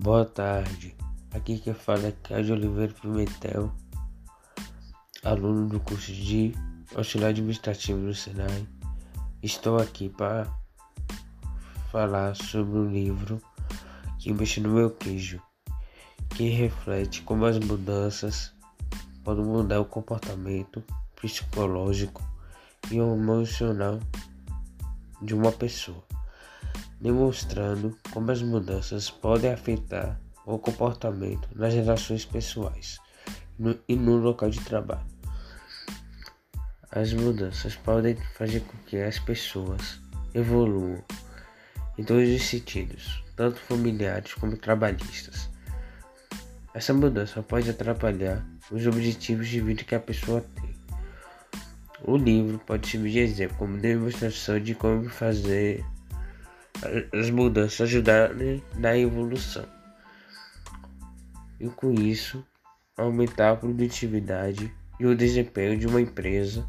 Boa tarde, aqui quem fala é Cádio Oliveira Pimentel, aluno do curso de Auxiliar Administrativo no Senai. Estou aqui para falar sobre um livro que mexe no meu queijo, que reflete como as mudanças podem mudar o comportamento psicológico e emocional de uma pessoa demonstrando como as mudanças podem afetar o comportamento nas relações pessoais e no local de trabalho. As mudanças podem fazer com que as pessoas evoluam em todos os sentidos, tanto familiares como trabalhistas. Essa mudança pode atrapalhar os objetivos de vida que a pessoa tem. O livro pode servir de exemplo como demonstração de como fazer as mudanças ajudarem na evolução. E com isso aumentar a produtividade e o desempenho de uma empresa